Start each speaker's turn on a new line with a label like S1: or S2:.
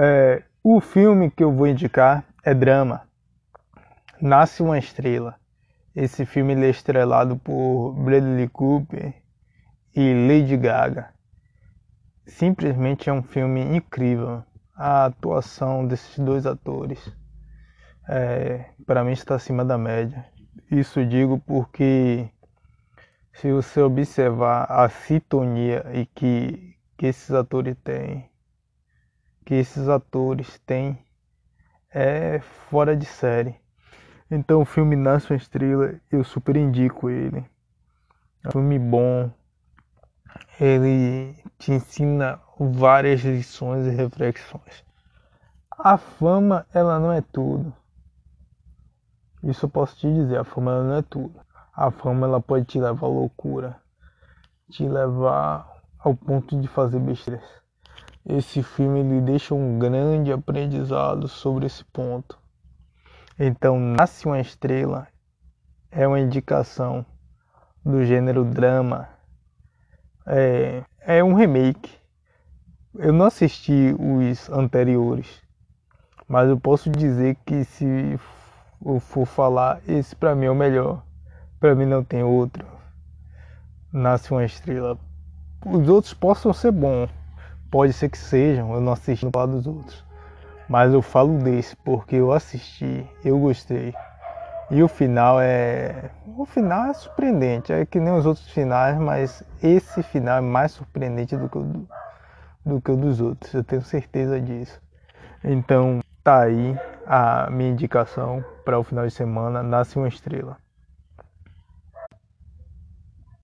S1: É, o filme que eu vou indicar é drama. Nasce uma Estrela. Esse filme é estrelado por Bradley Cooper e Lady Gaga. Simplesmente é um filme incrível. A atuação desses dois atores é, para mim está acima da média. Isso digo porque se você observar a sintonia e que, que esses atores têm, que esses atores têm, é fora de série. Então o filme Nasce uma Estrela, eu super indico ele. É um filme bom. Ele te ensina várias lições e reflexões. A fama, ela não é tudo. Isso eu posso te dizer, a fama ela não é tudo. A fama ela pode te levar à loucura, te levar ao ponto de fazer besteiras. Esse filme ele deixa um grande aprendizado sobre esse ponto. Então, Nasce uma Estrela é uma indicação do gênero drama. É, é um remake. Eu não assisti os anteriores, mas eu posso dizer que se eu for falar, esse para mim é o melhor. Para mim não tem outro. Nasce uma estrela. Os outros possam ser bons, pode ser que sejam, eu não assisti no lado dos outros. Mas eu falo desse porque eu assisti, eu gostei. E o final é. O final é surpreendente, é que nem os outros finais, mas esse final é mais surpreendente do que o, do, do que o dos outros, eu tenho certeza disso. Então, tá aí a minha indicação para o final de semana, Nasce uma Estrela.